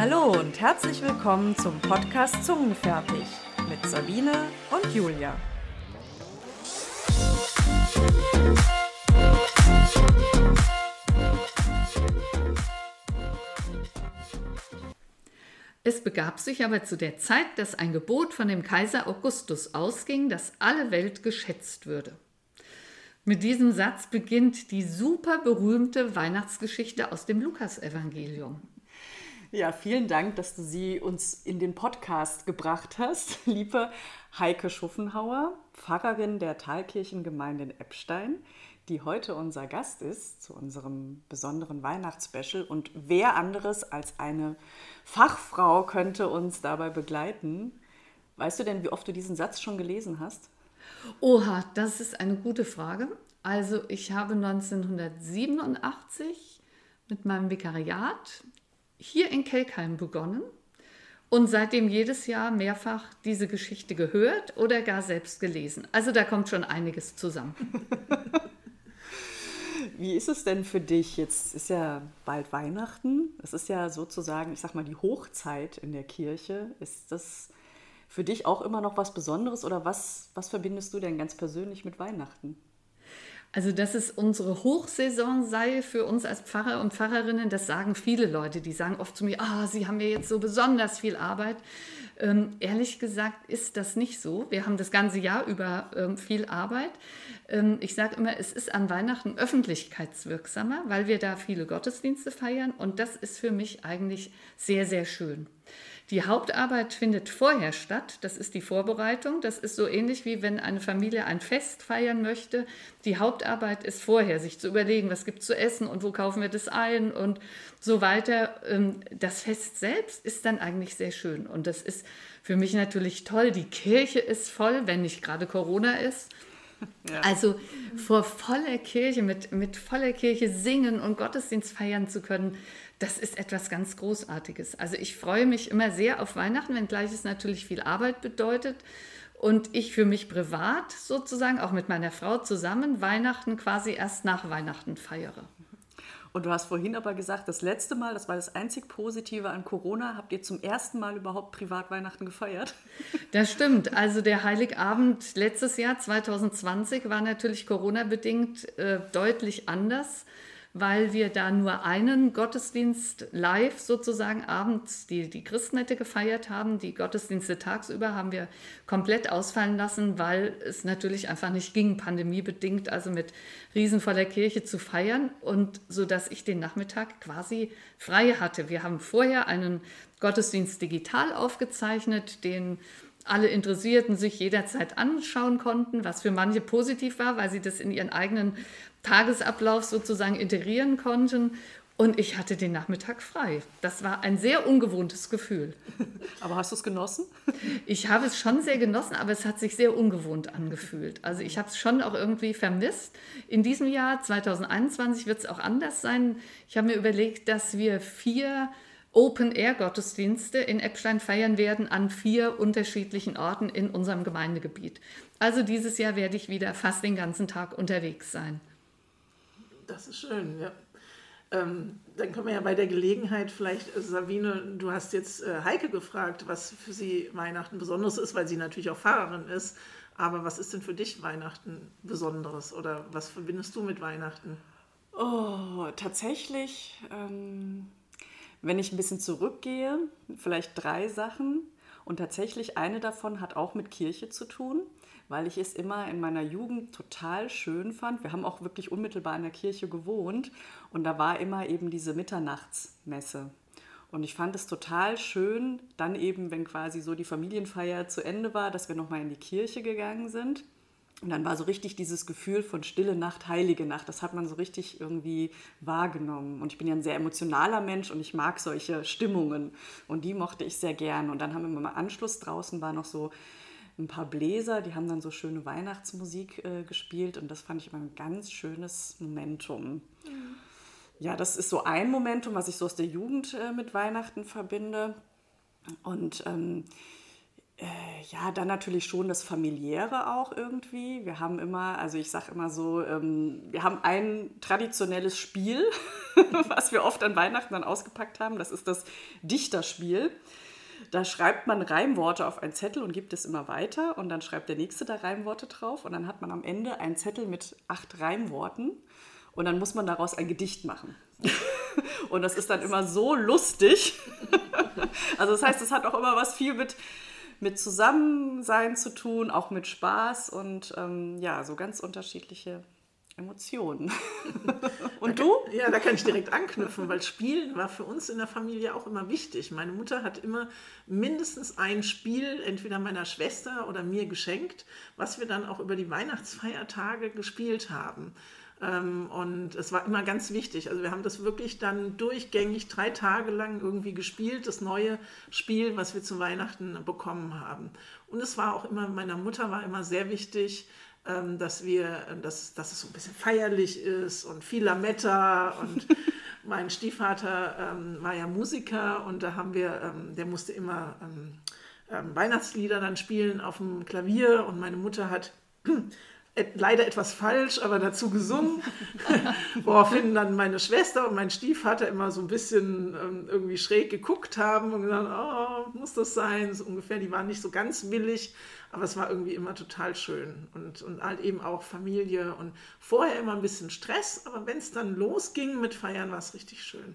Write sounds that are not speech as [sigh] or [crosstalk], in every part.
Hallo und herzlich willkommen zum Podcast Zungenfertig mit Sabine und Julia. Es begab sich aber zu der Zeit, dass ein Gebot von dem Kaiser Augustus ausging, dass alle Welt geschätzt würde. Mit diesem Satz beginnt die super berühmte Weihnachtsgeschichte aus dem Lukasevangelium. Ja, vielen Dank, dass du sie uns in den Podcast gebracht hast, [laughs] liebe Heike Schuffenhauer, Pfarrerin der Thalkirchengemeinde in Eppstein, die heute unser Gast ist zu unserem besonderen Weihnachtsspecial. Und wer anderes als eine Fachfrau könnte uns dabei begleiten? Weißt du denn, wie oft du diesen Satz schon gelesen hast? Oha, das ist eine gute Frage. Also ich habe 1987 mit meinem Vikariat hier in Kelkheim begonnen und seitdem jedes Jahr mehrfach diese Geschichte gehört oder gar selbst gelesen. Also da kommt schon einiges zusammen. [laughs] Wie ist es denn für dich? Jetzt ist ja bald Weihnachten. Es ist ja sozusagen, ich sag mal, die Hochzeit in der Kirche. Ist das für dich auch immer noch was Besonderes oder was, was verbindest du denn ganz persönlich mit Weihnachten? Also, dass es unsere Hochsaison sei für uns als Pfarrer und Pfarrerinnen, das sagen viele Leute. Die sagen oft zu mir, ah, Sie haben ja jetzt so besonders viel Arbeit. Ähm, ehrlich gesagt ist das nicht so. Wir haben das ganze Jahr über ähm, viel Arbeit. Ähm, ich sage immer, es ist an Weihnachten öffentlichkeitswirksamer, weil wir da viele Gottesdienste feiern und das ist für mich eigentlich sehr, sehr schön. Die Hauptarbeit findet vorher statt. Das ist die Vorbereitung. Das ist so ähnlich wie wenn eine Familie ein Fest feiern möchte. Die Hauptarbeit ist vorher, sich zu überlegen, was gibt es zu essen und wo kaufen wir das ein und so weiter. Ähm, das Fest selbst ist dann eigentlich sehr schön. Und das ist für mich natürlich toll. Die Kirche ist voll, wenn nicht gerade Corona ist. Also vor voller Kirche, mit, mit voller Kirche singen und Gottesdienst feiern zu können, das ist etwas ganz Großartiges. Also ich freue mich immer sehr auf Weihnachten, wenngleich es natürlich viel Arbeit bedeutet. Und ich für mich privat sozusagen, auch mit meiner Frau zusammen, Weihnachten quasi erst nach Weihnachten feiere. Und du hast vorhin aber gesagt, das letzte Mal, das war das einzig Positive an Corona, habt ihr zum ersten Mal überhaupt privat Weihnachten gefeiert? [laughs] Das stimmt. Also der Heiligabend letztes Jahr, 2020, war natürlich Corona-bedingt äh, deutlich anders weil wir da nur einen Gottesdienst live sozusagen abends die, die Christmette gefeiert haben. Die Gottesdienste tagsüber haben wir komplett ausfallen lassen, weil es natürlich einfach nicht ging, pandemiebedingt, also mit riesenvoller Kirche zu feiern und so dass ich den Nachmittag quasi frei hatte. Wir haben vorher einen Gottesdienst digital aufgezeichnet, den alle Interessierten sich jederzeit anschauen konnten, was für manche positiv war, weil sie das in ihren eigenen Tagesablauf sozusagen integrieren konnten. Und ich hatte den Nachmittag frei. Das war ein sehr ungewohntes Gefühl. [laughs] Aber hast du es genossen? Ich habe es schon sehr genossen, aber es hat sich sehr ungewohnt angefühlt. Also ich habe es schon auch irgendwie vermisst. In diesem Jahr, 2021, wird es auch anders sein. Ich habe mir überlegt, dass wir vier Open-Air-Gottesdienste in Eppstein feiern werden an vier unterschiedlichen Orten in unserem Gemeindegebiet. Also dieses Jahr werde ich wieder fast den ganzen Tag unterwegs sein. Das ist schön, ja. Ähm, dann können wir ja bei der Gelegenheit vielleicht, äh, Sabine, du hast jetzt äh, Heike gefragt, was für sie Weihnachten Besonderes ist, weil sie natürlich auch Fahrerin ist. Aber was ist denn für dich Weihnachten Besonderes oder was verbindest du mit Weihnachten? Oh, tatsächlich, ähm, wenn ich ein bisschen zurückgehe, vielleicht drei Sachen. Und tatsächlich eine davon hat auch mit Kirche zu tun weil ich es immer in meiner Jugend total schön fand. Wir haben auch wirklich unmittelbar in der Kirche gewohnt und da war immer eben diese Mitternachtsmesse. Und ich fand es total schön, dann eben, wenn quasi so die Familienfeier zu Ende war, dass wir nochmal in die Kirche gegangen sind. Und dann war so richtig dieses Gefühl von stille Nacht, heilige Nacht. Das hat man so richtig irgendwie wahrgenommen. Und ich bin ja ein sehr emotionaler Mensch und ich mag solche Stimmungen. Und die mochte ich sehr gern. Und dann haben wir mal Anschluss draußen, war noch so ein paar Bläser, die haben dann so schöne Weihnachtsmusik äh, gespielt und das fand ich immer ein ganz schönes Momentum. Mhm. Ja, das ist so ein Momentum, was ich so aus der Jugend äh, mit Weihnachten verbinde. Und ähm, Äh, ja, dann natürlich schon das Familiäre auch irgendwie. Wir haben immer, also ich sage immer so, ähm, wir haben ein traditionelles Spiel, [laughs] was wir oft an Weihnachten dann ausgepackt haben. Das ist das Dichterspiel. Da schreibt man Reimworte auf einen Zettel und gibt es immer weiter. Und dann schreibt der Nächste da Reimworte drauf. Und dann hat man am Ende einen Zettel mit acht Reimworten. Und dann muss man daraus ein Gedicht machen. [laughs] und das ist dann immer so lustig. [laughs] also das heißt, es hat auch immer was viel mit, mit Zusammensein zu tun, auch mit Spaß und ähm, ja, so ganz unterschiedliche Emotionen. [laughs] Und du? Ja, da kann ich direkt anknüpfen, weil Spielen war für uns in der Familie auch immer wichtig. Meine Mutter hat immer mindestens ein Spiel, entweder meiner Schwester oder mir geschenkt, was wir dann auch über die Weihnachtsfeiertage gespielt haben. Ähm, und es war immer ganz wichtig. Also wir haben das wirklich dann durchgängig drei Tage lang irgendwie gespielt, das neue Spiel, was wir zu Weihnachten bekommen haben. Und es war auch immer, meiner Mutter war immer sehr wichtig, ähm, dass wir, dass, dass es so ein bisschen feierlich ist und viel Lametta und [laughs] mein Stiefvater ähm, war ja Musiker und da haben wir, der musste immer Weihnachtslieder dann spielen auf dem Klavier und meine Mutter hat leider etwas falsch, aber dazu gesungen, [laughs] woraufhin dann meine Schwester und mein Stiefvater immer so ein bisschen ähm, irgendwie schräg geguckt haben und gesagt, oh, muss das sein, so ungefähr, die waren nicht so ganz willig, aber es war irgendwie immer total schön. Und, und halt eben auch Familie und vorher immer ein bisschen Stress, aber wenn es dann losging mit Feiern, war es richtig schön.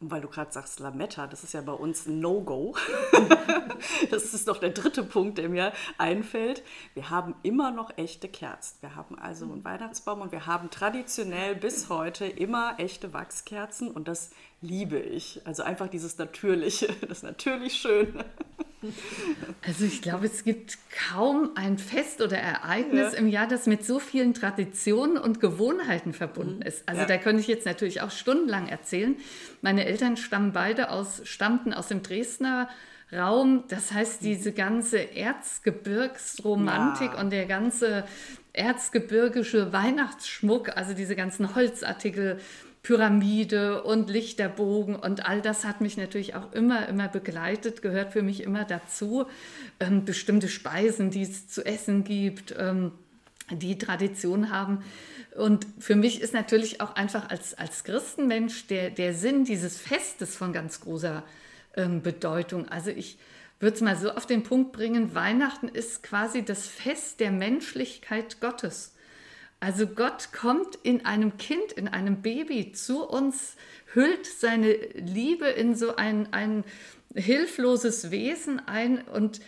Und weil du gerade sagst Lametta, das ist ja bei uns ein No-Go. [laughs] das ist noch der dritte Punkt, der mir einfällt. Wir haben immer noch echte Kerzen. Wir haben also einen Weihnachtsbaum und wir haben traditionell bis heute immer echte Wachskerzen und das liebe ich. Also einfach dieses Natürliche, [laughs] das natürlich Schöne. Also ich glaube, es gibt kaum ein Fest oder Ereignis ja. im Jahr, das mit so vielen Traditionen und Gewohnheiten verbunden mhm. ist. Also ja. da könnte ich jetzt natürlich auch stundenlang erzählen. Meine Eltern stammen beide aus, stammten aus dem Dresdner Raum. Das heißt, mhm. diese ganze Erzgebirgsromantik ja. und der ganze erzgebirgische Weihnachtsschmuck, also diese ganzen Holzartikel, Pyramide und Lichterbogen und all das hat mich natürlich auch immer, immer begleitet, gehört für mich immer dazu. Ähm, bestimmte Speisen, die es zu essen gibt, ähm, die Tradition haben. Und für mich ist natürlich auch einfach als, als Christenmensch der, der Sinn dieses Festes von ganz großer ähm, Bedeutung. Also ich würde es mal so auf den Punkt bringen, Weihnachten ist quasi das Fest der Menschlichkeit Gottes. Also Gott kommt in einem Kind, in einem Baby zu uns, hüllt seine Liebe in so ein, ein hilfloses Wesen ein und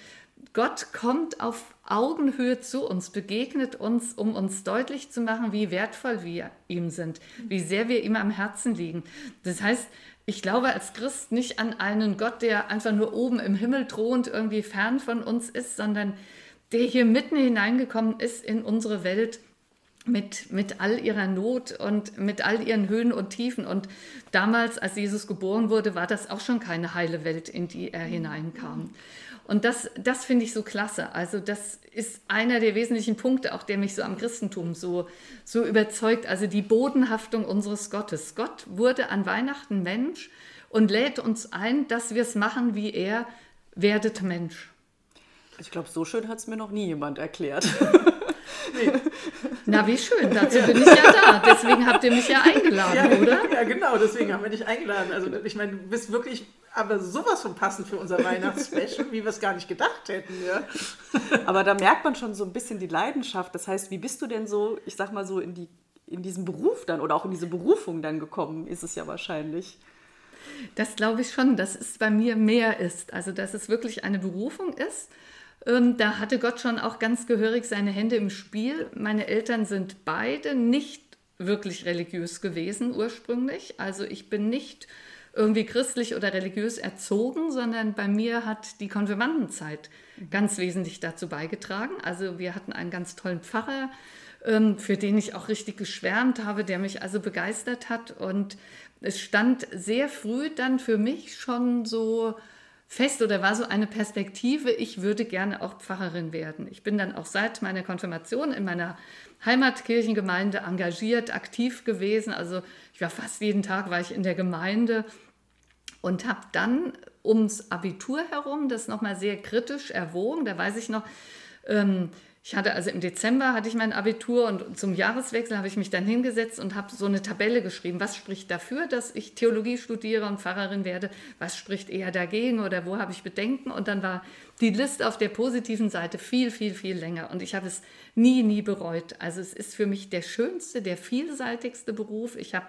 Gott kommt auf Augenhöhe zu uns, begegnet uns, um uns deutlich zu machen, wie wertvoll wir ihm sind, wie sehr wir ihm am Herzen liegen. Das heißt, ich glaube als Christ nicht an einen Gott, der einfach nur oben im Himmel thront, irgendwie fern von uns ist, sondern der hier mitten hineingekommen ist in unsere Welt mit, mit all ihrer Not und mit all ihren Höhen und Tiefen. Und damals, als Jesus geboren wurde, war das auch schon keine heile Welt, in die er hineinkam. Und das, das finde ich so klasse. Also das ist einer der wesentlichen Punkte, auch der mich so am Christentum so, so überzeugt. Also die Bodenhaftung unseres Gottes. Gott wurde an Weihnachten Mensch und lädt uns ein, dass wir es machen wie er, werdet Mensch. Ich glaube, so schön hat es mir noch nie jemand erklärt. [laughs] Nee. Na, wie schön, dazu bin ich ja da. Deswegen habt ihr mich ja eingeladen, ja, oder? Ja, genau, deswegen haben wir dich eingeladen. Also, ich meine, du bist wirklich aber sowas von passend für unser Weihnachtsspecial, wie wir es gar nicht gedacht hätten. Ja. Aber da merkt man schon so ein bisschen die Leidenschaft. Das heißt, wie bist du denn so, ich sag mal so, in, die, in diesen Beruf dann oder auch in diese Berufung dann gekommen, ist es ja wahrscheinlich. Das glaube ich schon, dass es bei mir mehr ist. Also, dass es wirklich eine Berufung ist ähm, da hatte Gott schon auch ganz gehörig seine Hände im Spiel. Meine Eltern sind beide nicht wirklich religiös gewesen ursprünglich. Also ich bin nicht irgendwie christlich oder religiös erzogen, sondern bei mir hat die Konfirmandenzeit ganz wesentlich dazu beigetragen. Also wir hatten einen ganz tollen Pfarrer, ähm, für den ich auch richtig geschwärmt habe, der mich also begeistert hat. Und es stand sehr früh dann für mich schon so fest oder war so eine Perspektive, ich würde gerne auch Pfarrerin werden. Ich bin dann auch seit meiner Konfirmation in meiner Heimatkirchengemeinde engagiert, aktiv gewesen. Also ich war fast jeden Tag war ich in der Gemeinde und habe dann ums Abitur herum, das nochmal sehr kritisch erwogen. Da weiß ich noch, ähm, ich hatte also im Dezember hatte ich mein Abitur und zum Jahreswechsel habe ich mich dann hingesetzt und habe so eine Tabelle geschrieben. Was spricht dafür, dass ich Theologie studiere und Pfarrerin werde? Was spricht eher dagegen oder wo habe ich Bedenken? Und dann war die Liste auf der positiven Seite viel, viel, viel länger und ich habe es nie, nie bereut. Also es ist für mich der schönste, der vielseitigste Beruf. Ich habe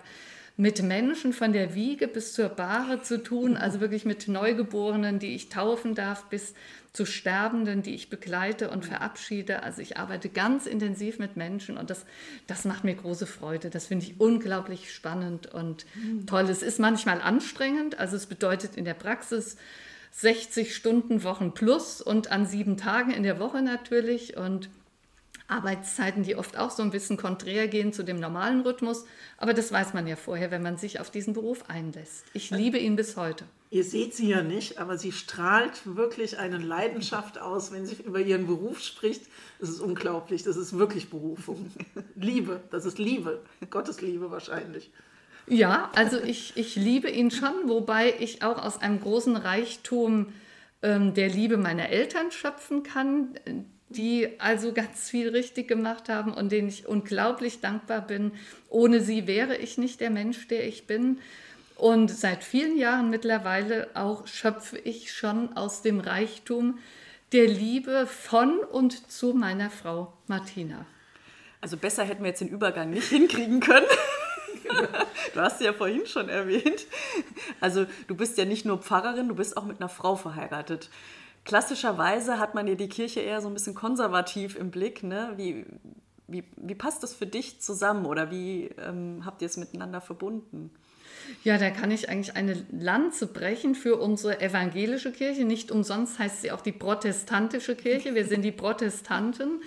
mit Menschen von der Wiege bis zur Bahre zu tun, also wirklich mit Neugeborenen, die ich taufen darf, bis zu Sterbenden, die ich begleite und verabschiede. Also ich arbeite ganz intensiv mit Menschen und das, das macht mir große Freude. Das finde ich unglaublich spannend und toll. Es ist manchmal anstrengend, also es bedeutet in der Praxis 60 Stunden Wochen plus und an sieben Tagen in der Woche natürlich und Arbeitszeiten, die oft auch so ein bisschen konträr gehen zu dem normalen Rhythmus. Aber das weiß man ja vorher, wenn man sich auf diesen Beruf einlässt. Ich liebe ihn bis heute. Ihr seht sie ja nicht, aber sie strahlt wirklich eine Leidenschaft aus, wenn sie über ihren Beruf spricht. Das ist unglaublich, das ist wirklich Berufung. [laughs] Liebe, das ist Liebe, Gottes Liebe wahrscheinlich. Ja, also ich, ich liebe ihn schon, wobei ich auch aus einem großen Reichtum ähm, der Liebe meiner Eltern schöpfen kann, die also ganz viel richtig gemacht haben und denen ich unglaublich dankbar bin. Ohne sie wäre ich nicht der Mensch, der ich bin. Und seit vielen Jahren mittlerweile auch schöpfe ich schon aus dem Reichtum der Liebe von und zu meiner Frau Martina. Also besser hätten wir jetzt den Übergang nicht hinkriegen können. [laughs] Du hast ja vorhin schon erwähnt. Also du bist ja nicht nur Pfarrerin, du bist auch mit einer Frau verheiratet. Klassischerweise hat man ja die Kirche eher so ein bisschen konservativ im Blick. Ne? Wie, wie, wie passt das für dich zusammen oder wie ähm, habt ihr es miteinander verbunden? Ja, da kann ich eigentlich eine Lanze brechen für unsere evangelische Kirche. Nicht umsonst heißt sie auch die protestantische Kirche. Wir sind die Protestanten.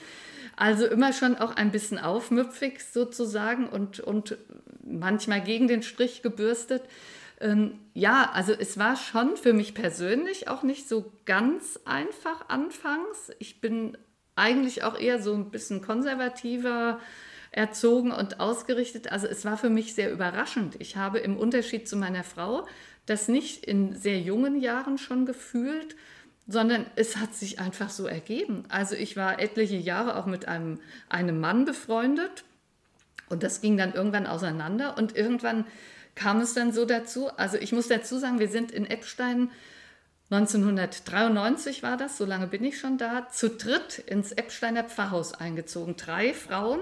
Also immer schon auch ein bisschen aufmüpfig sozusagen und, und manchmal gegen den Strich gebürstet. Ähm, ja, also es war schon für mich persönlich auch nicht so ganz einfach anfangs. Ich bin eigentlich auch eher so ein bisschen konservativer erzogen und ausgerichtet. Also es war für mich sehr überraschend. Ich habe im Unterschied zu meiner Frau das nicht in sehr jungen Jahren schon gefühlt, sondern es hat sich einfach so ergeben. Also ich war etliche Jahre auch mit einem, einem Mann befreundet und das ging dann irgendwann auseinander und irgendwann kam es dann so dazu. Also ich muss dazu sagen, wir sind in Eppstein 1993 war das, so lange bin ich schon da, zu dritt ins Eppsteiner Pfarrhaus eingezogen. Drei Frauen,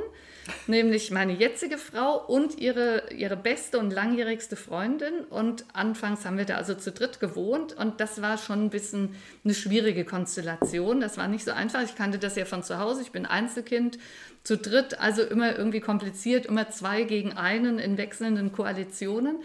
nämlich meine jetzige Frau und ihre, ihre beste und langjährigste Freundin. Und anfangs haben wir da also zu dritt gewohnt und das war schon ein bisschen eine schwierige Konstellation. Das war nicht so einfach. Ich kannte das ja von zu Hause. Ich bin Einzelkind, zu dritt, also immer irgendwie kompliziert, immer zwei gegen einen in wechselnden Koalitionen.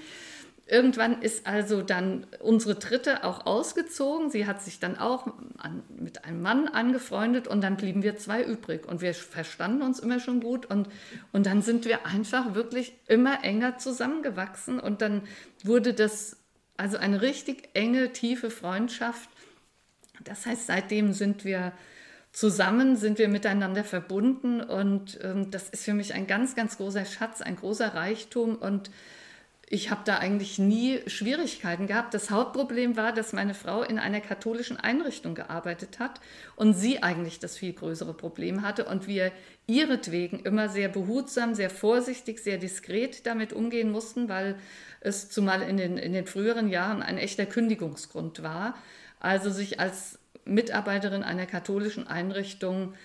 Irgendwann ist also dann unsere dritte auch ausgezogen. Sie hat sich dann auch an, mit einem Mann angefreundet und dann blieben wir zwei übrig. Und wir verstanden uns immer schon gut und, und dann sind wir einfach wirklich immer enger zusammengewachsen und dann wurde das also eine richtig enge, tiefe Freundschaft. Das heißt, seitdem sind wir zusammen, sind wir miteinander verbunden und ähm, das ist für mich ein ganz, ganz großer Schatz, ein großer Reichtum und ich habe da eigentlich nie Schwierigkeiten gehabt. Das Hauptproblem war, dass meine Frau in einer katholischen Einrichtung gearbeitet hat und sie eigentlich das viel größere Problem hatte und wir ihretwegen immer sehr behutsam, sehr vorsichtig, sehr diskret damit umgehen mussten, weil es zumal in den, in den früheren Jahren ein echter Kündigungsgrund war. Also sich als Mitarbeiterin einer katholischen Einrichtung äh,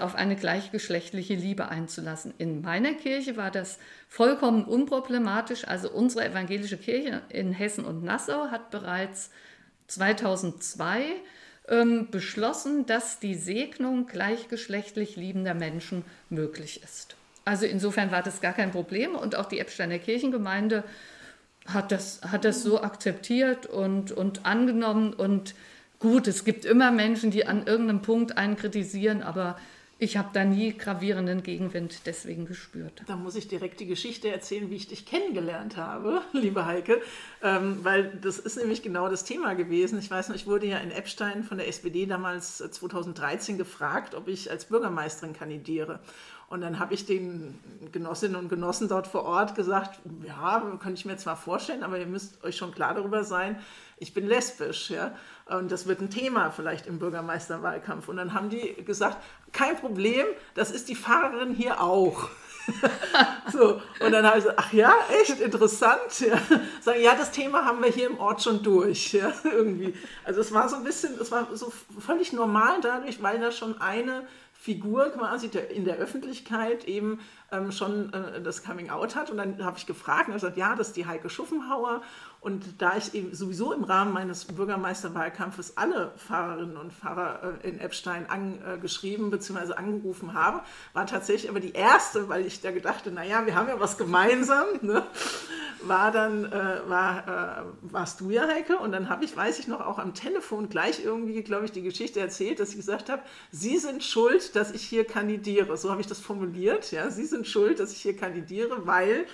auf eine gleichgeschlechtliche Liebe einzulassen. In meiner Kirche war das vollkommen unproblematisch. Also unsere evangelische Kirche in Hessen und Nassau hat bereits 2002 ähm, beschlossen, dass die Segnung gleichgeschlechtlich liebender Menschen möglich ist. Also insofern war das gar kein Problem und auch die Eppsteiner Kirchengemeinde hat das, hat das so akzeptiert und, und angenommen und Gut, es gibt immer Menschen, die an irgendeinem Punkt einen kritisieren, aber ich habe da nie gravierenden Gegenwind deswegen gespürt. Da muss ich direkt die Geschichte erzählen, wie ich dich kennengelernt habe, [laughs] liebe Heike, ähm, weil das ist nämlich genau das Thema gewesen. Ich weiß noch, ich wurde ja in Eppstein von der SPD damals 2013 gefragt, ob ich als Bürgermeisterin kandidiere. Und dann habe ich den Genossinnen und Genossen dort vor Ort gesagt, ja, könnte ich mir zwar vorstellen, aber ihr müsst euch schon klar darüber sein, ich bin lesbisch, ja. Und das wird ein Thema vielleicht im Bürgermeisterwahlkampf. Und dann haben die gesagt, kein Problem, das ist die Fahrerin hier auch. [laughs] so, und dann habe ich gesagt, ach ja, echt interessant. Ja. Sagen, ja, das Thema haben wir hier im Ort schon durch. Ja, [laughs] irgendwie. Also es war so ein bisschen, es war so völlig normal dadurch, weil da schon eine Figur quasi in der Öffentlichkeit eben ähm, schon äh, das Coming Out hat. Und dann habe ich gefragt und er gesagt, ja, das ist die Heike Schuffenhauer. Und da ich eben sowieso im Rahmen meines Bürgermeisterwahlkampfes alle Fahrerinnen und Fahrer äh, in Eppstein angeschrieben bzw. angerufen habe, war tatsächlich aber die erste, weil ich da gedachte, naja, wir haben ja was gemeinsam, ne? war dann, äh, war, äh, warst du ja, Heike. Und dann habe ich, weiß ich noch, auch am Telefon gleich irgendwie, glaube ich, die Geschichte erzählt, dass ich gesagt habe, Sie sind schuld, dass ich hier kandidiere. So habe ich das formuliert. Ja? Sie sind schuld, dass ich hier kandidiere, weil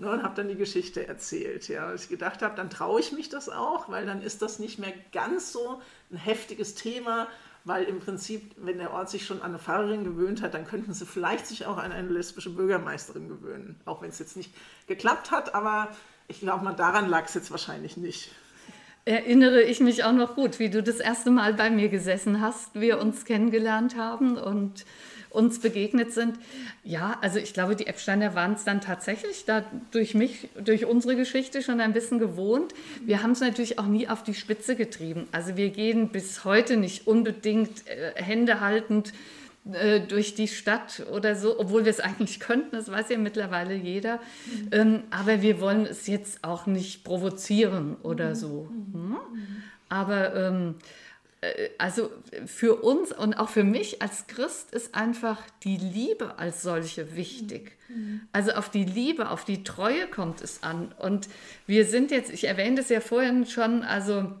Ne, und habe dann die Geschichte erzählt. Ja. Und ich gedacht habe, dann traue ich mich das auch, weil dann ist das nicht mehr ganz so ein heftiges Thema, weil im Prinzip, wenn der Ort sich schon an eine Fahrerin gewöhnt hat, dann könnten sie vielleicht sich auch an eine lesbische Bürgermeisterin gewöhnen. Auch wenn es jetzt nicht geklappt hat, aber ich glaube mal, daran lag es jetzt wahrscheinlich nicht. Erinnere ich mich auch noch gut, wie du das erste Mal bei mir gesessen hast, wir uns kennengelernt haben und uns begegnet sind. Ja, also ich glaube, die Eppsteiner waren es dann tatsächlich da durch mich, durch unsere Geschichte schon ein bisschen gewohnt. Wir haben es natürlich auch nie auf die Spitze getrieben. Also wir gehen bis heute nicht unbedingt äh, Hände haltend äh, durch die Stadt oder so, obwohl wir es eigentlich [laughs] könnten, das weiß ja mittlerweile jeder. Mhm. Ähm, aber wir wollen es jetzt auch nicht provozieren oder mhm. so. Mhm. Aber ähm, äh, also für uns und auch für mich als Christ ist einfach die Liebe als solche wichtig. Mhm. Also auf die Liebe, auf die Treue kommt es an. Und wir sind jetzt, ich erwähnte es ja vorhin schon, also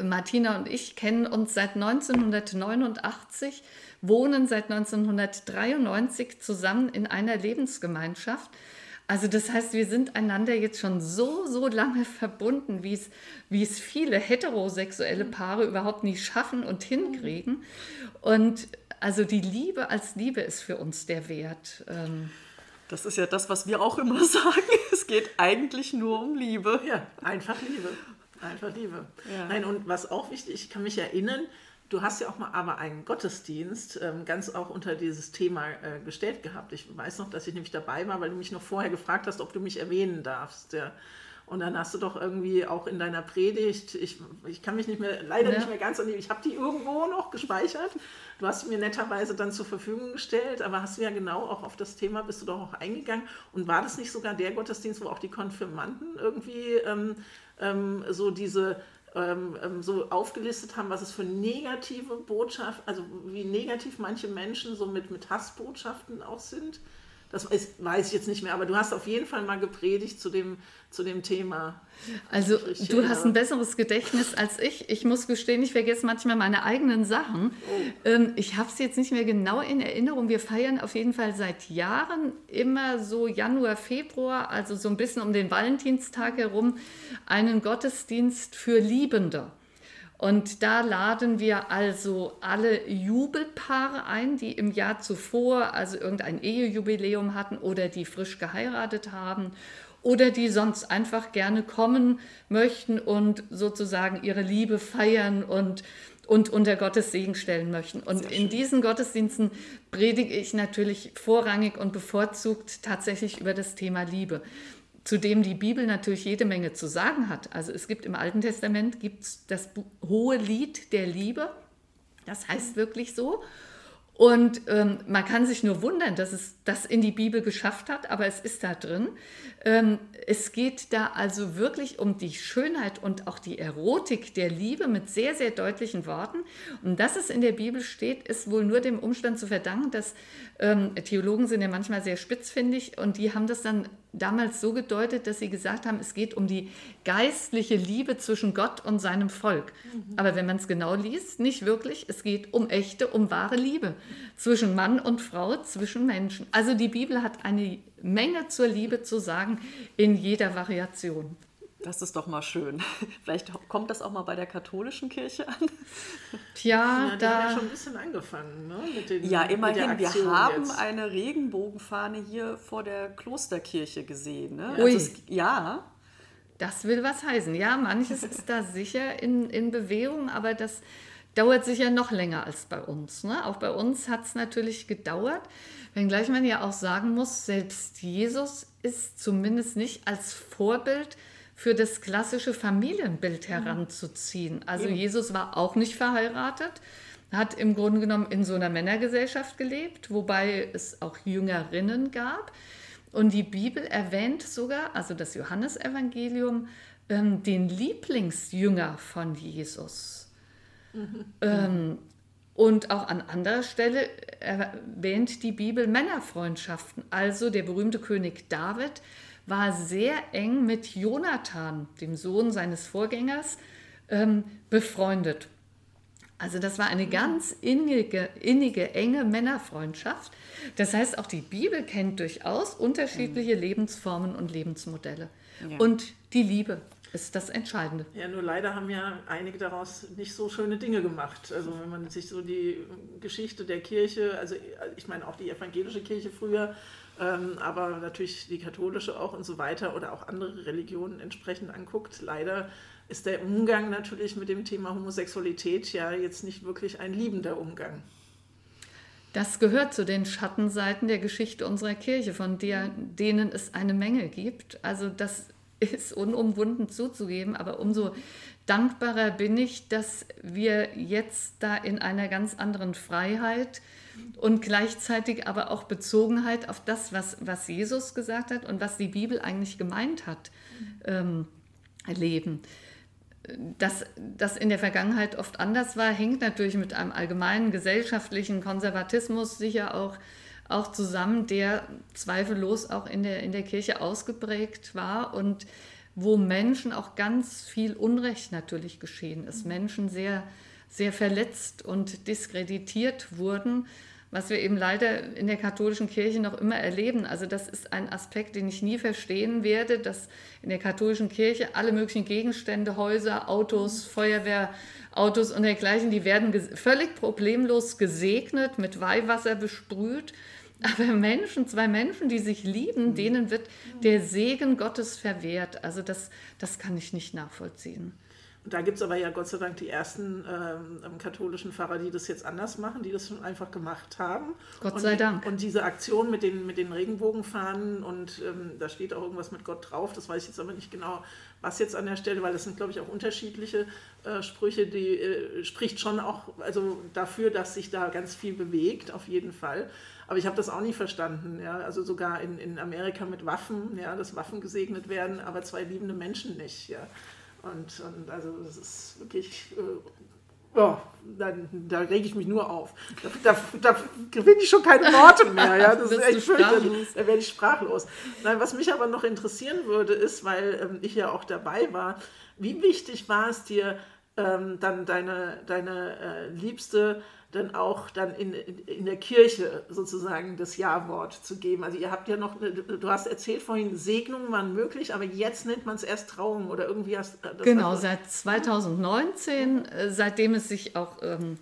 Martina und ich kennen uns seit 1989, wohnen seit 1993 zusammen in einer Lebensgemeinschaft. Also das heißt, wir sind einander jetzt schon so, so lange verbunden, wie es, wie es viele heterosexuelle Paare überhaupt nicht schaffen und hinkriegen. Und also die Liebe als Liebe ist für uns der Wert. Ähm. Das ist ja das, was wir auch immer [laughs] sagen. Es geht eigentlich nur um Liebe. Ja, einfach Liebe. Einfach Liebe. Ja. Nein, und was auch wichtig, ich kann mich erinnern, Du hast ja auch mal aber einen Gottesdienst ähm, ganz auch unter dieses Thema äh, gestellt gehabt. Ich weiß noch, dass ich nämlich dabei war, weil du mich noch vorher gefragt hast, ob du mich erwähnen darfst. Ja. Und dann hast du doch irgendwie auch in deiner Predigt, ich, ich kann mich nicht mehr, leider ja. nicht mehr ganz an die, ich habe die irgendwo noch gespeichert. Du hast mir netterweise dann zur Verfügung gestellt, aber hast du ja genau auch auf das Thema, bist du doch auch eingegangen. Und war das nicht sogar der Gottesdienst, wo auch die Konfirmanden irgendwie ähm, ähm, so diese ähm, ähm, so aufgelistet haben, was es für negative Botschaften, also wie negativ manche Menschen so mit, mit Hassbotschaften auch sind. Das ist, weiß ich jetzt nicht mehr, aber du hast auf jeden Fall mal gepredigt zu dem, zu dem Thema. Also du hast ein besseres Gedächtnis als ich. Ich muss gestehen, ich vergesse manchmal meine eigenen Sachen. Oh. Ähm, ich habe es jetzt nicht mehr genau in Erinnerung. Wir feiern auf jeden Fall seit Jahren immer so Januar, Februar, also so ein bisschen um den Valentinstag herum, einen Gottesdienst für Liebende. Und da laden wir also alle Jubelpaare ein, die im Jahr zuvor also irgendein Ehejubiläum hatten oder die frisch geheiratet haben oder die sonst einfach gerne kommen möchten und sozusagen ihre Liebe feiern und, und unter Gottes Segen stellen möchten. Und in diesen Gottesdiensten predige ich natürlich vorrangig und bevorzugt tatsächlich über das Thema Liebe zu dem die Bibel natürlich jede Menge zu sagen hat. Also es gibt im Alten Testament gibt's das hohe Lied der Liebe. Das heißt wirklich so. Und ähm, man kann sich nur wundern, dass es das in die Bibel geschafft hat, aber es ist da drin. Ähm, es geht da also wirklich um die Schönheit und auch die Erotik der Liebe mit sehr, sehr deutlichen Worten. Und dass es in der Bibel steht, ist wohl nur dem Umstand zu verdanken, dass ähm, Theologen sind ja manchmal sehr spitzfindig und die haben das dann damals so gedeutet, dass sie gesagt haben, es geht um die geistliche Liebe zwischen Gott und seinem Volk. Mhm. Aber wenn man es genau liest, nicht wirklich. Es geht um echte, um wahre Liebe zwischen Mann und Frau, zwischen Menschen. Also die Bibel hat eine Menge zur Liebe zu sagen in jeder Variation. Das ist doch mal schön. [laughs] Vielleicht kommt das auch mal bei der katholischen Kirche an. Tja, Ja, die da. haben ja schon ein bisschen angefangen, ne? Mit den, Ja, mit der immerhin, wir haben jetzt. eine Regenbogenfahne hier vor der Klosterkirche gesehen. Ne? Ui. Also es, ja, Das will was heißen. Ja, manches ist da sicher in, in Bewegung, aber das dauert sicher noch länger als bei uns. Ne? Auch bei uns hat es natürlich gedauert, wenngleich man ja auch sagen muss, selbst Jesus ist zumindest nicht als Vorbild für das klassische Familienbild heranzuziehen. Also Jesus war auch nicht verheiratet, hat im Grunde genommen in so einer Männergesellschaft gelebt, wobei es auch Jüngerinnen gab. Und die Bibel erwähnt sogar, also das Johannesevangelium, ähm, den Lieblingsjünger von Jesus. Ähm, und auch an anderer Stelle erwähnt die Bibel Männerfreundschaften. Also der berühmte König David war sehr eng mit Jonathan, dem Sohn seines Vorgängers, ähm, befreundet. Also das war eine ganz innige, innige, enge Männerfreundschaft. Das heißt, auch die Bibel kennt durchaus unterschiedliche Lebensformen und Lebensmodelle. Ja. Und die Liebe ist das Entscheidende. Ja, nur leider haben ja einige daraus nicht so schöne Dinge gemacht. Also wenn man sich so die Geschichte der Kirche, also ich meine auch die evangelische Kirche früher, ähm, aber natürlich die katholische auch und so weiter oder auch andere Religionen entsprechend anguckt, leider ist der Umgang natürlich mit dem Thema Homosexualität ja jetzt nicht wirklich ein liebender Umgang. Das gehört zu den Schattenseiten der Geschichte unserer Kirche, von der, denen es eine Menge gibt. Also das ist unumwunden zuzugeben, aber umso dankbarer bin ich, dass wir jetzt da in einer ganz anderen Freiheit und gleichzeitig aber auch Bezogenheit auf das, was, was Jesus gesagt hat und was die Bibel eigentlich gemeint hat, ähm, leben. Dass das in der Vergangenheit oft anders war, hängt natürlich mit einem allgemeinen gesellschaftlichen Konservatismus sicher auch, auch zusammen, der zweifellos auch in der, in der Kirche ausgeprägt war und wo Menschen auch ganz viel Unrecht natürlich geschehen ist. Menschen sehr, sehr verletzt und diskreditiert wurden, was wir eben leider in der katholischen Kirche noch immer erleben. Also das ist ein Aspekt, den ich nie verstehen werde, dass in der katholischen Kirche alle möglichen Gegenstände, Häuser, Autos, Feuerwehrautos und dergleichen, die werden völlig problemlos gesegnet, mit Weihwasser besprüht. Aber Menschen, zwei Menschen, die sich lieben, denen wird der Segen Gottes verwehrt. Also das, das kann ich nicht nachvollziehen. Und da gibt es aber ja Gott sei Dank die ersten ähm, katholischen Pfarrer, die das jetzt anders machen, die das schon einfach gemacht haben. Gott und sei die, Dank. Und diese Aktion mit den, mit den Regenbogenfahnen und ähm, da steht auch irgendwas mit Gott drauf, das weiß ich jetzt aber nicht genau, was jetzt an der Stelle, weil das sind, glaube ich, auch unterschiedliche äh, Sprüche, die äh, spricht schon auch also dafür, dass sich da ganz viel bewegt, auf jeden Fall. Aber ich habe das auch nie verstanden, ja. Also sogar in, in Amerika mit Waffen, ja, dass Waffen gesegnet werden, aber zwei liebende Menschen nicht, ja. Und, und also das ist wirklich, äh, ja, dann, da rege ich mich nur auf. Da, da, da finde ich schon keine Worte mehr. Ja? Das [laughs] ist echt fürchterlich. Da werde ich sprachlos. Nein, was mich aber noch interessieren würde, ist, weil ähm, ich ja auch dabei war, wie wichtig war es dir, ähm, dann deine, deine äh, Liebste dann auch dann in, in, in der Kirche sozusagen das Ja-Wort zu geben. Also ihr habt ja noch, du hast erzählt vorhin, Segnungen waren möglich, aber jetzt nennt man es erst Trauung oder irgendwie hast das Genau, also- seit 2019, äh, seitdem es sich auch ähm,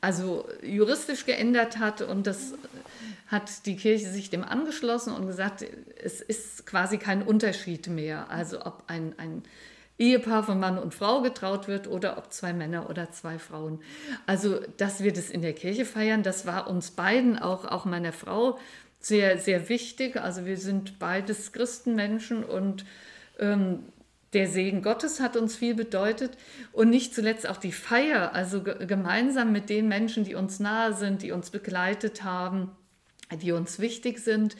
also juristisch geändert hat und das hat die Kirche sich dem angeschlossen und gesagt, es ist quasi kein Unterschied mehr. Also ob ein, ein Ehepaar von Mann und Frau getraut wird oder ob zwei Männer oder zwei Frauen. Also, dass wir das in der Kirche feiern, das war uns beiden, auch, auch meiner Frau, sehr, sehr wichtig. Also wir sind beides Christenmenschen und ähm, der Segen Gottes hat uns viel bedeutet und nicht zuletzt auch die Feier, also ge gemeinsam mit den Menschen, die uns nahe sind, die uns begleitet haben, die uns wichtig sind.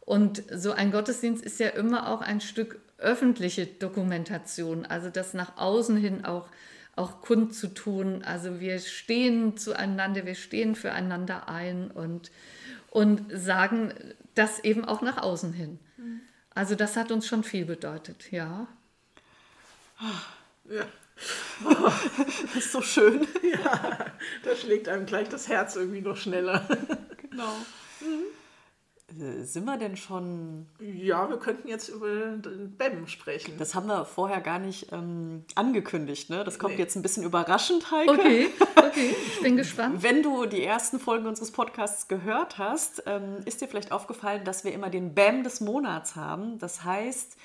Und so ein Gottesdienst ist ja immer auch ein Stück öffentliche Dokumentation, also das nach außen hin auch, auch kundzutun. Also wir stehen zueinander, wir stehen füreinander ein und, und sagen das eben auch nach außen hin. Also das hat uns schon viel bedeutet, ja. Ja. Das ist so schön. Da schlägt einem gleich das Herz irgendwie noch schneller. Genau. Äh, sind wir denn schon. Ja, wir könnten jetzt über den BEM sprechen. Das haben wir vorher gar nicht ähm, angekündigt, ne? Das kommt nee. jetzt ein bisschen überraschend, Heike. Okay, okay, ich bin [laughs] gespannt. Wenn du die ersten Folgen unseres Podcasts gehört hast, ähm, ist dir vielleicht aufgefallen, dass wir immer den BEM des Monats haben. Das heißt,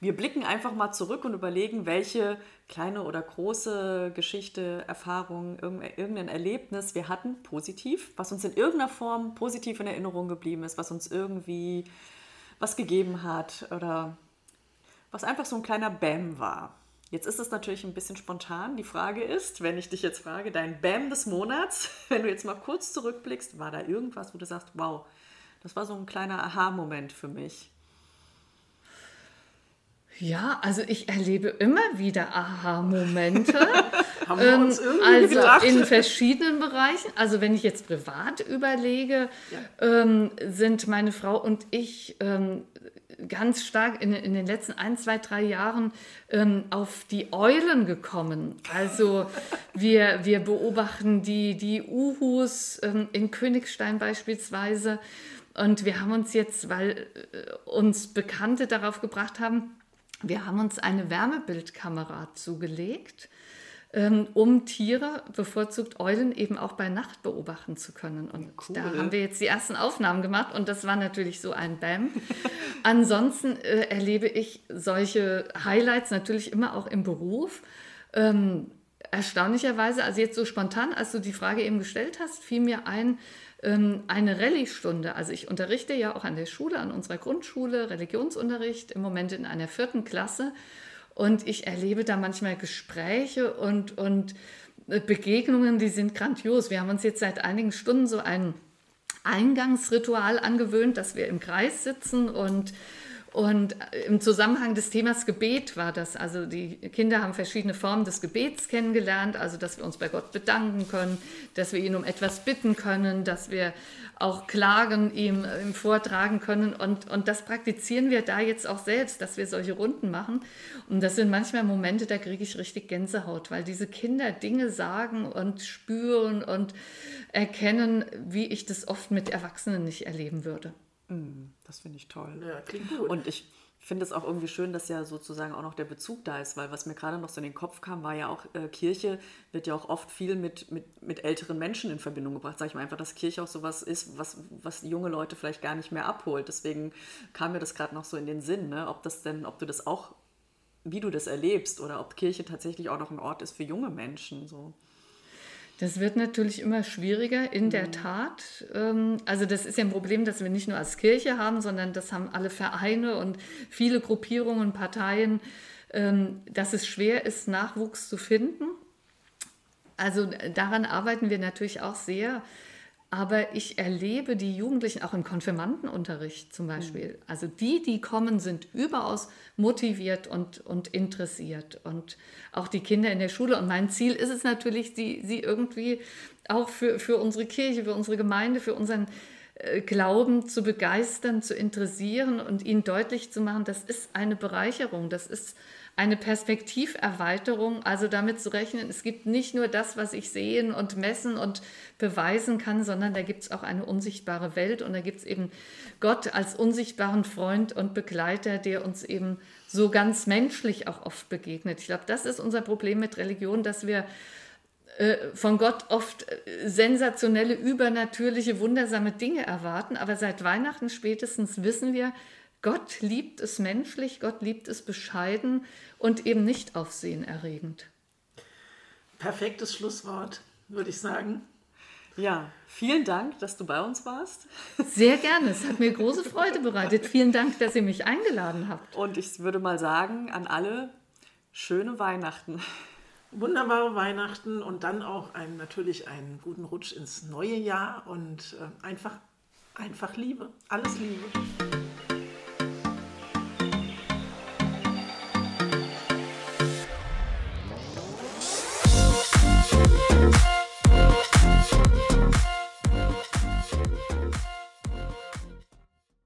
wir blicken einfach mal zurück und überlegen, welche kleine oder große Geschichte, Erfahrung, irgendein Erlebnis wir hatten, positiv, was uns in irgendeiner Form positiv in Erinnerung geblieben ist, was uns irgendwie was gegeben hat oder was einfach so ein kleiner Bam war. Jetzt ist es natürlich ein bisschen spontan. Die Frage ist, wenn ich dich jetzt frage, dein Bam des Monats, [laughs] wenn du jetzt mal kurz zurückblickst, war da irgendwas, wo du sagst, wow, das war so ein kleiner Aha-Moment für mich? Ja, also ich erlebe immer wieder Aha-Momente. [laughs] Haben wir uns ähm, irgendwie also gedacht. in verschiedenen Bereichen. Also wenn ich jetzt privat überlege, ja. ähm, sind meine Frau und ich ähm, ganz stark in, in, den letzten ein, zwei, drei Jahren ähm, auf die Eulen gekommen. Also [laughs] wir, wir beobachten die, die Uhus ähm, in Königstein beispielsweise. Und wir haben uns jetzt, weil äh, uns Bekannte darauf gebracht haben, wir haben uns eine Wärmebildkamera zugelegt, ähm, um Tiere, bevorzugt Eulen, eben auch bei Nacht beobachten zu können. Und cool. da haben wir jetzt die ersten Aufnahmen gemacht und das war natürlich so ein Bam. [laughs] Ansonsten äh, erlebe ich solche Highlights natürlich immer auch im Beruf. Ähm, erstaunlicherweise, also jetzt so spontan, als du die Frage eben gestellt hast, fiel mir ein, eine Rallye-Stunde. Also ich unterrichte ja auch an der Schule, an unserer Grundschule, Religionsunterricht, im Moment in einer vierten Klasse. Und ich erlebe da manchmal Gespräche und, und äh, Begegnungen, die sind grandios. Wir haben uns jetzt seit einigen Stunden so ein Eingangsritual angewöhnt, dass wir im Kreis sitzen und und im Zusammenhang des Themas Gebet war das. Also die Kinder haben verschiedene Formen des Gebets kennengelernt, also dass wir uns bei Gott bedanken können, dass wir ihn um etwas bitten können, dass wir auch Klagen ihm, ihm vortragen können. Und, und das praktizieren wir da jetzt auch selbst, dass wir solche Runden machen. Und das sind manchmal Momente, da kriege ich richtig Gänsehaut, weil diese Kinder Dinge sagen und spüren und erkennen, wie ich das oft mit Erwachsenen nicht erleben würde. Mm, das finde ich toll. Ja, klingt gut. Und ich finde es auch irgendwie schön, dass ja sozusagen auch noch der Bezug da ist, weil was mir gerade noch so in den Kopf kam, war ja auch, äh, Kirche wird ja auch oft viel mit, mit, mit älteren Menschen in Verbindung gebracht. Sag ich mal einfach, dass Kirche auch sowas ist, was, was junge Leute vielleicht gar nicht mehr abholt. Deswegen kam mir das gerade noch so in den Sinn, ne? ob das denn, ob du das auch, wie du das erlebst oder ob Kirche tatsächlich auch noch ein Ort ist für junge Menschen. So. Das wird natürlich immer schwieriger, in der mhm. Tat. Ähm, also das ist ja ein Problem, das wir nicht nur als Kirche haben, sondern das haben alle Vereine und viele Gruppierungen, Parteien, ähm, dass es schwer ist, Nachwuchs zu finden. Also daran arbeiten wir natürlich auch sehr. Aber ich erlebe die Jugendlichen auch im Konfirmandenunterricht zum Beispiel. Mhm. Also die, die kommen, sind überaus motiviert und, und interessiert. Und auch die Kinder in der Schule. Und mein Ziel ist es natürlich, sie, sie irgendwie auch für, für unsere Kirche, für unsere Gemeinde, für unseren äh, Glauben zu begeistern, zu interessieren und ihnen deutlich zu machen, das ist eine Bereicherung, das ist eine Perspektiverweiterung, also damit zu rechnen, es gibt nicht nur das, was ich sehen und messen und beweisen kann, sondern da gibt es auch eine unsichtbare Welt und da gibt es eben Gott als unsichtbaren Freund und Begleiter, der uns eben so ganz menschlich auch oft begegnet. Ich glaube, das ist unser Problem mit Religion, dass wir äh, von Gott oft äh, sensationelle, übernatürliche, wundersame Dinge erwarten, aber seit Weihnachten spätestens wissen wir, Gott liebt es menschlich, Gott liebt es bescheiden und eben nicht aufsehenerregend. Perfektes Schlusswort, würde ich sagen. Ja, vielen Dank, dass du bei uns warst. Sehr gerne, es hat mir große Freude bereitet. Vielen Dank, dass ihr mich eingeladen habt. Und ich würde mal sagen an alle, schöne Weihnachten. Wunderbare Weihnachten und dann auch einen, natürlich einen guten Rutsch ins neue Jahr und äh, einfach, einfach Liebe. Alles Liebe.